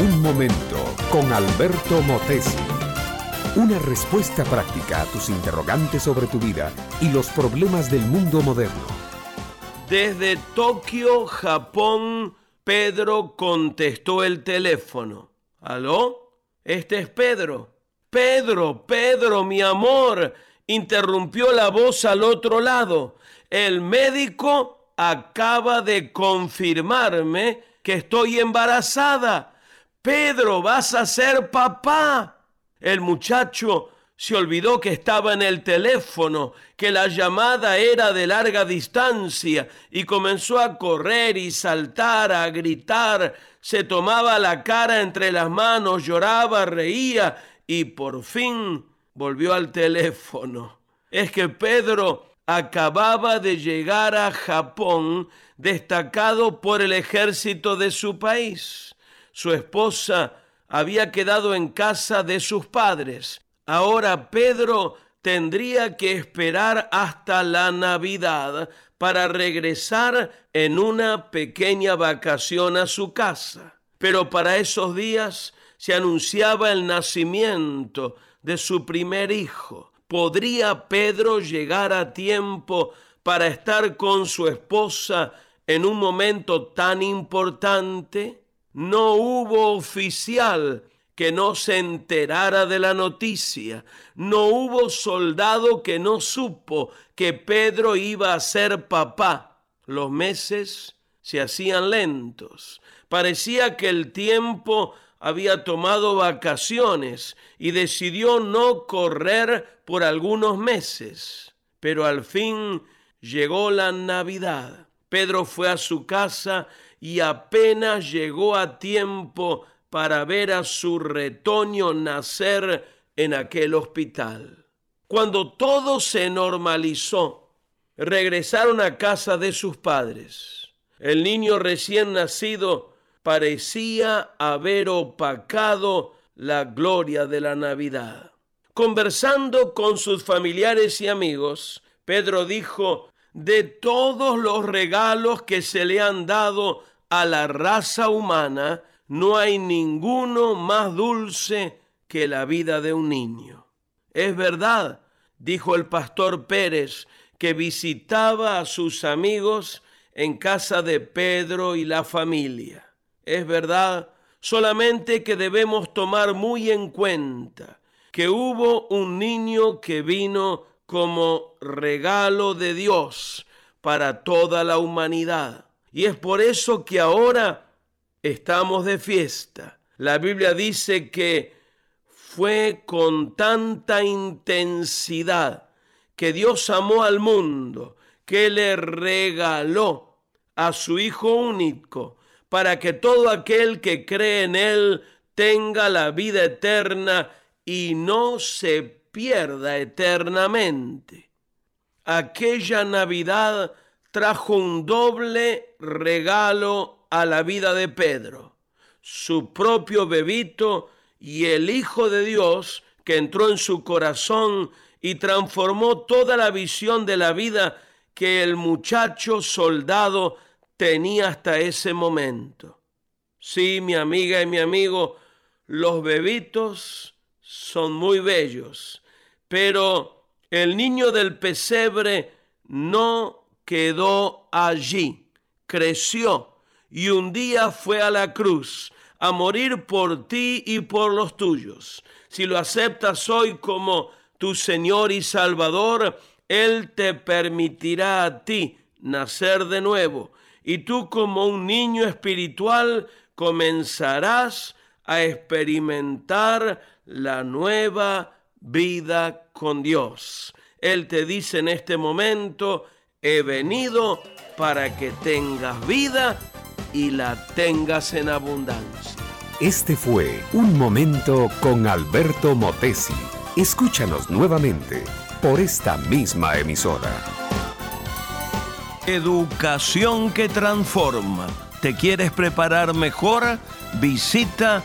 Un momento con Alberto Motesi. Una respuesta práctica a tus interrogantes sobre tu vida y los problemas del mundo moderno. Desde Tokio, Japón, Pedro contestó el teléfono. ¿Aló? Este es Pedro. Pedro, Pedro, mi amor, interrumpió la voz al otro lado. El médico acaba de confirmarme que estoy embarazada. Pedro, vas a ser papá. El muchacho se olvidó que estaba en el teléfono, que la llamada era de larga distancia y comenzó a correr y saltar, a gritar, se tomaba la cara entre las manos, lloraba, reía y por fin volvió al teléfono. Es que Pedro acababa de llegar a Japón destacado por el ejército de su país. Su esposa había quedado en casa de sus padres. Ahora Pedro tendría que esperar hasta la Navidad para regresar en una pequeña vacación a su casa. Pero para esos días se anunciaba el nacimiento de su primer hijo. ¿Podría Pedro llegar a tiempo para estar con su esposa en un momento tan importante? No hubo oficial que no se enterara de la noticia. No hubo soldado que no supo que Pedro iba a ser papá. Los meses se hacían lentos. Parecía que el tiempo había tomado vacaciones y decidió no correr por algunos meses. Pero al fin llegó la Navidad. Pedro fue a su casa y apenas llegó a tiempo para ver a su retoño nacer en aquel hospital. Cuando todo se normalizó, regresaron a casa de sus padres. El niño recién nacido parecía haber opacado la gloria de la Navidad. Conversando con sus familiares y amigos, Pedro dijo, de todos los regalos que se le han dado a la raza humana, no hay ninguno más dulce que la vida de un niño. Es verdad, dijo el pastor Pérez, que visitaba a sus amigos en casa de Pedro y la familia es verdad, solamente que debemos tomar muy en cuenta que hubo un niño que vino como regalo de Dios para toda la humanidad. Y es por eso que ahora estamos de fiesta. La Biblia dice que fue con tanta intensidad que Dios amó al mundo, que le regaló a su Hijo único para que todo aquel que cree en Él tenga la vida eterna y no se pierda eternamente. Aquella Navidad trajo un doble regalo a la vida de Pedro, su propio bebito y el Hijo de Dios que entró en su corazón y transformó toda la visión de la vida que el muchacho soldado tenía hasta ese momento. Sí, mi amiga y mi amigo, los bebitos son muy bellos, pero el niño del pesebre no quedó allí, creció y un día fue a la cruz a morir por ti y por los tuyos. Si lo aceptas hoy como tu Señor y Salvador, Él te permitirá a ti nacer de nuevo y tú como un niño espiritual comenzarás a experimentar la nueva vida con Dios. Él te dice en este momento, he venido para que tengas vida y la tengas en abundancia. Este fue Un Momento con Alberto Motesi. Escúchanos nuevamente por esta misma emisora. Educación que transforma. ¿Te quieres preparar mejor? Visita